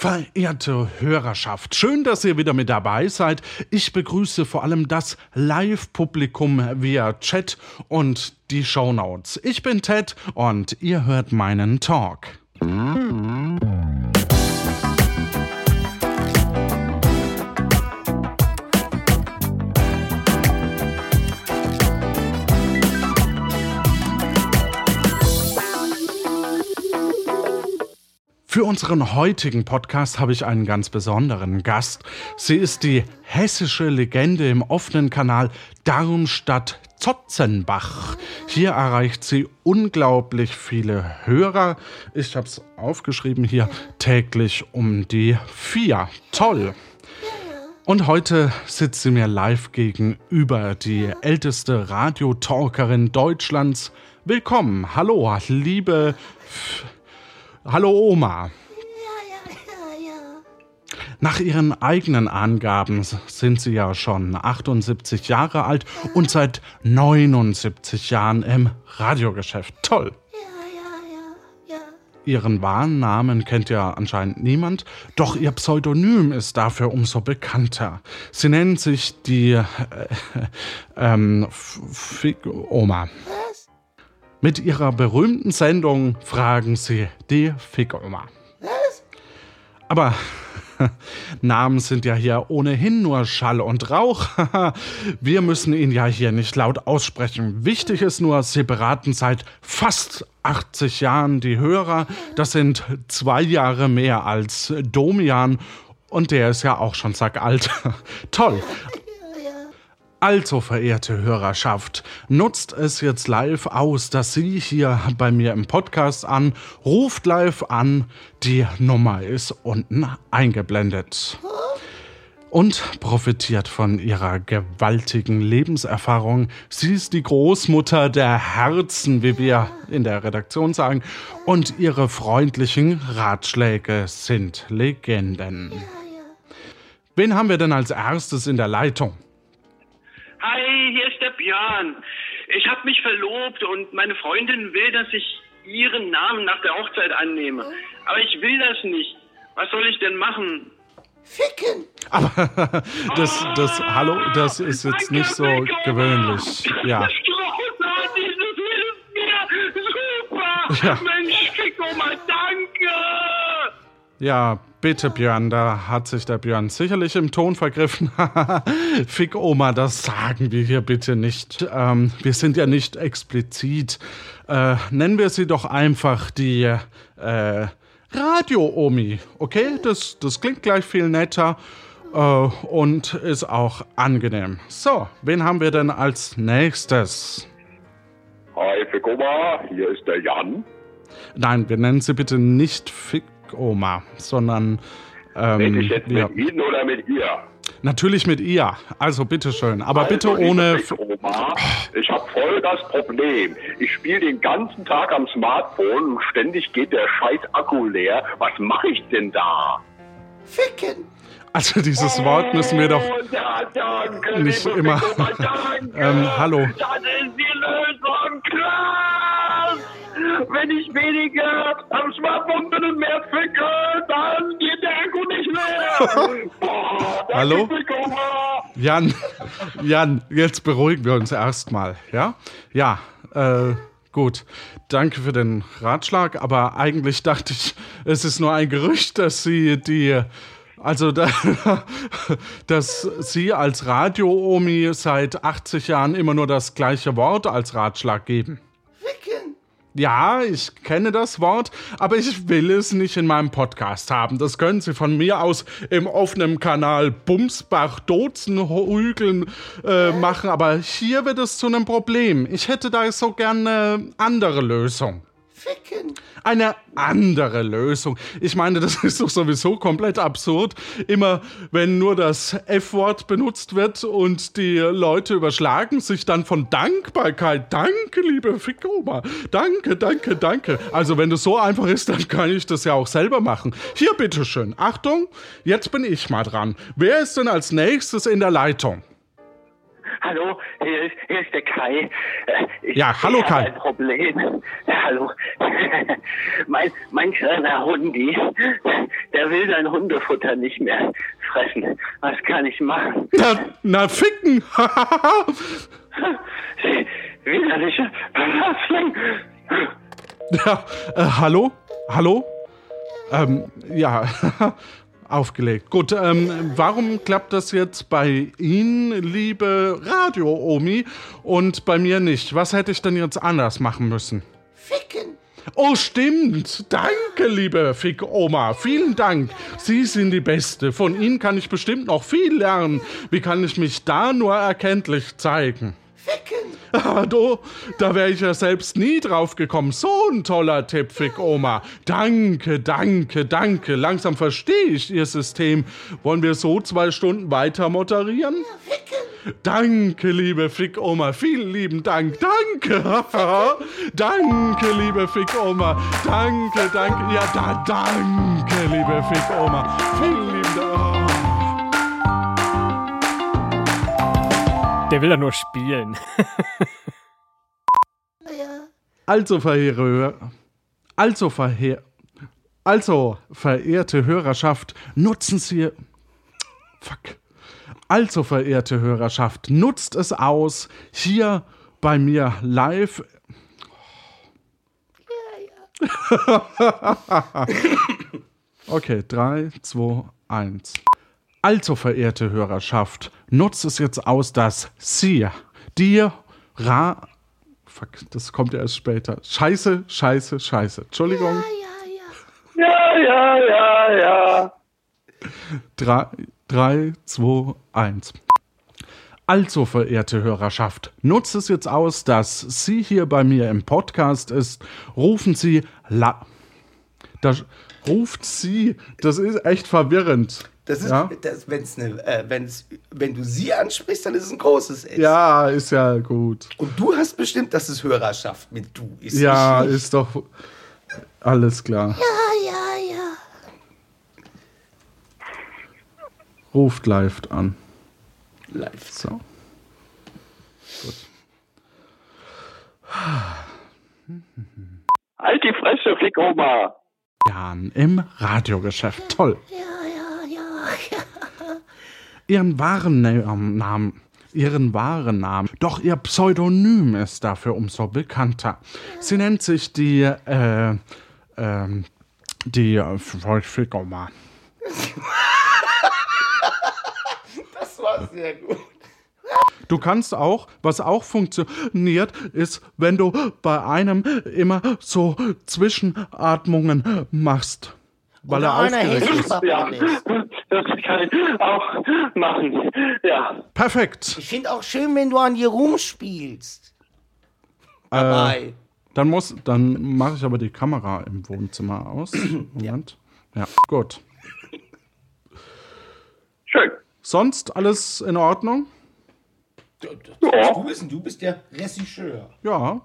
Verehrte Hörerschaft, schön, dass ihr wieder mit dabei seid. Ich begrüße vor allem das Live-Publikum via Chat und die Shownotes. Ich bin Ted und ihr hört meinen Talk. Für unseren heutigen Podcast habe ich einen ganz besonderen Gast. Sie ist die hessische Legende im offenen Kanal Darmstadt-Zotzenbach. Hier erreicht sie unglaublich viele Hörer. Ich habe es aufgeschrieben hier täglich um die vier. Toll! Und heute sitzt sie mir live gegenüber, die älteste Radiotalkerin Deutschlands. Willkommen, hallo, liebe F Hallo Oma. Nach ihren eigenen Angaben sind Sie ja schon 78 Jahre alt und seit 79 Jahren im Radiogeschäft. Toll. Ja, ja, ja, Ihren wahren Namen kennt ja anscheinend niemand, doch Ihr Pseudonym ist dafür umso bekannter. Sie nennen sich die äh, ähm, Oma. Mit ihrer berühmten Sendung fragen sie die Fickoma. Was? Aber Namen sind ja hier ohnehin nur Schall und Rauch. Wir müssen ihn ja hier nicht laut aussprechen. Wichtig ist nur, Sie beraten seit fast 80 Jahren die Hörer. Das sind zwei Jahre mehr als Domian. Und der ist ja auch schon sackalt. Toll. Also, verehrte Hörerschaft, nutzt es jetzt live aus, dass Sie hier bei mir im Podcast an, ruft live an, die Nummer ist unten eingeblendet. Und profitiert von ihrer gewaltigen Lebenserfahrung. Sie ist die Großmutter der Herzen, wie wir in der Redaktion sagen, und ihre freundlichen Ratschläge sind Legenden. Wen haben wir denn als erstes in der Leitung? Hi, hier ist der Björn. Ich habe mich verlobt und meine Freundin will, dass ich ihren Namen nach der Hochzeit annehme. Aber ich will das nicht. Was soll ich denn machen? Ficken. Aber das, das, hallo, das ist jetzt nicht so gewöhnlich. Ja. Das großartig, das hilft mir. Super. Ja. Mensch, Ficko, mal danke. Ja, bitte Björn, da hat sich der Björn sicherlich im Ton vergriffen. Fick Oma, das sagen wir hier bitte nicht. Ähm, wir sind ja nicht explizit. Äh, nennen wir sie doch einfach die äh, Radio-Omi, okay? Das, das klingt gleich viel netter äh, und ist auch angenehm. So, wen haben wir denn als nächstes? Hi, Fick Oma, hier ist der Jan. Nein, wir nennen sie bitte nicht Fick Oma, sondern. Ähm, Rede ich jetzt ja. mit Ihnen oder mit ihr? Natürlich mit ihr. Also bitteschön. Aber also, bitte ohne. Oma, ich habe voll das Problem. Ich spiele den ganzen Tag am Smartphone und ständig geht der scheiß Akku leer. Was mache ich denn da? Ficken. Also dieses Wort müssen wir doch oh, ja, danke, nicht immer. ähm, hallo. Das ist die Lösung, klar! Wenn ich weniger am Smartphone bin und mehr ficke, dann geht der Akku nicht mehr. Oh, Hallo? Jan, Jan, jetzt beruhigen wir uns erstmal, ja? Ja, äh, gut. Danke für den Ratschlag, aber eigentlich dachte ich, es ist nur ein Gerücht, dass Sie die also, da, dass Sie als Radio-Omi seit 80 Jahren immer nur das gleiche Wort als Ratschlag geben. Ja, ich kenne das Wort, aber ich will es nicht in meinem Podcast haben. Das können Sie von mir aus im offenen Kanal Bumsbach Dozenhügeln äh, machen, aber hier wird es zu einem Problem. Ich hätte da so gerne eine andere Lösung ficken. Eine andere Lösung. Ich meine, das ist doch sowieso komplett absurd. Immer wenn nur das F-Wort benutzt wird und die Leute überschlagen sich dann von Dankbarkeit. Danke, liebe Fickoma. Danke, danke, danke. Also wenn das so einfach ist, dann kann ich das ja auch selber machen. Hier, bitteschön. Achtung, jetzt bin ich mal dran. Wer ist denn als nächstes in der Leitung? Hallo, hier ist, hier ist der Kai. Äh, Ich, Ja, hallo, ich Kai. ein Problem. Hallo. mein, mein kleiner Hundi, der will sein Hundefutter nicht mehr fressen. Was kann ich machen? Na, na ficken! Widerliche Verfassung. ja, äh, hallo? Hallo? Ähm, ja, aufgelegt. Gut, ähm, warum klappt das jetzt bei Ihnen, liebe Radio-Omi, und bei mir nicht? Was hätte ich denn jetzt anders machen müssen? Ficken. Oh, stimmt. Danke, liebe Fick-Oma. Vielen Dank. Sie sind die Beste. Von Ihnen kann ich bestimmt noch viel lernen. Wie kann ich mich da nur erkenntlich zeigen? Ah, du, da wäre ich ja selbst nie drauf gekommen. So ein toller Tipp, Fick-Oma. Danke, danke, danke. Langsam verstehe ich Ihr System. Wollen wir so zwei Stunden weiter moderieren? Danke, liebe Fick-Oma. Vielen lieben Dank. Danke. danke, liebe Fick-Oma. Danke, danke. Ja, da, danke, liebe Fick-Oma. Vielen Der will ja nur spielen. Also, verheere, also, verheer, also, verehrte Hörerschaft, nutzen Sie. Fuck. Also, verehrte Hörerschaft, nutzt es aus. Hier bei mir live. Okay, 3, 2, 1. Also, verehrte Hörerschaft, nutzt es jetzt aus, dass Sie, dir, Ra. Fuck, das kommt erst später. Scheiße, scheiße, scheiße. Entschuldigung. Ja, ja, ja, ja. 3, 3, 2, 1. Also, verehrte Hörerschaft, nutzt es jetzt aus, dass Sie hier bei mir im Podcast ist. Rufen Sie La. Da ruft Sie. Das ist echt verwirrend. Das ist, Ja? das, wenn's ne, äh, wenn's, wenn du sie ansprichst, dann ist es ein großes S. Ja, ist ja gut. Und du hast bestimmt, dass es Hörerschaft mit du ist. Ja, ist doch alles klar. Ja, ja, ja. Ruft live an. Live. So. Halt die Fresse, Fick-Oma. Jan im Radiogeschäft. Toll. Ja. Ihren wahren Na- Namen. Ihren wahren Namen. Doch ihr Pseudonym ist dafür umso bekannter. Sie nennt sich die, äh, ähm, die äh, Fick-Oma. Das war sehr gut. Du kannst auch, was auch funktioniert, ist, wenn du bei einem immer so Zwischenatmungen machst. Weil er aufgeregt ist. Ja, ist. das kann ich auch machen. Ja. Perfekt. Ich finde auch schön, wenn du an dir rumspielst. Dabei. Dann muss, dann mache ich aber die Kamera im Wohnzimmer aus. Moment. Ja, gut. Schön. Sonst alles in Ordnung? Du, du, du, bist, du bist der Regisseur. Ja,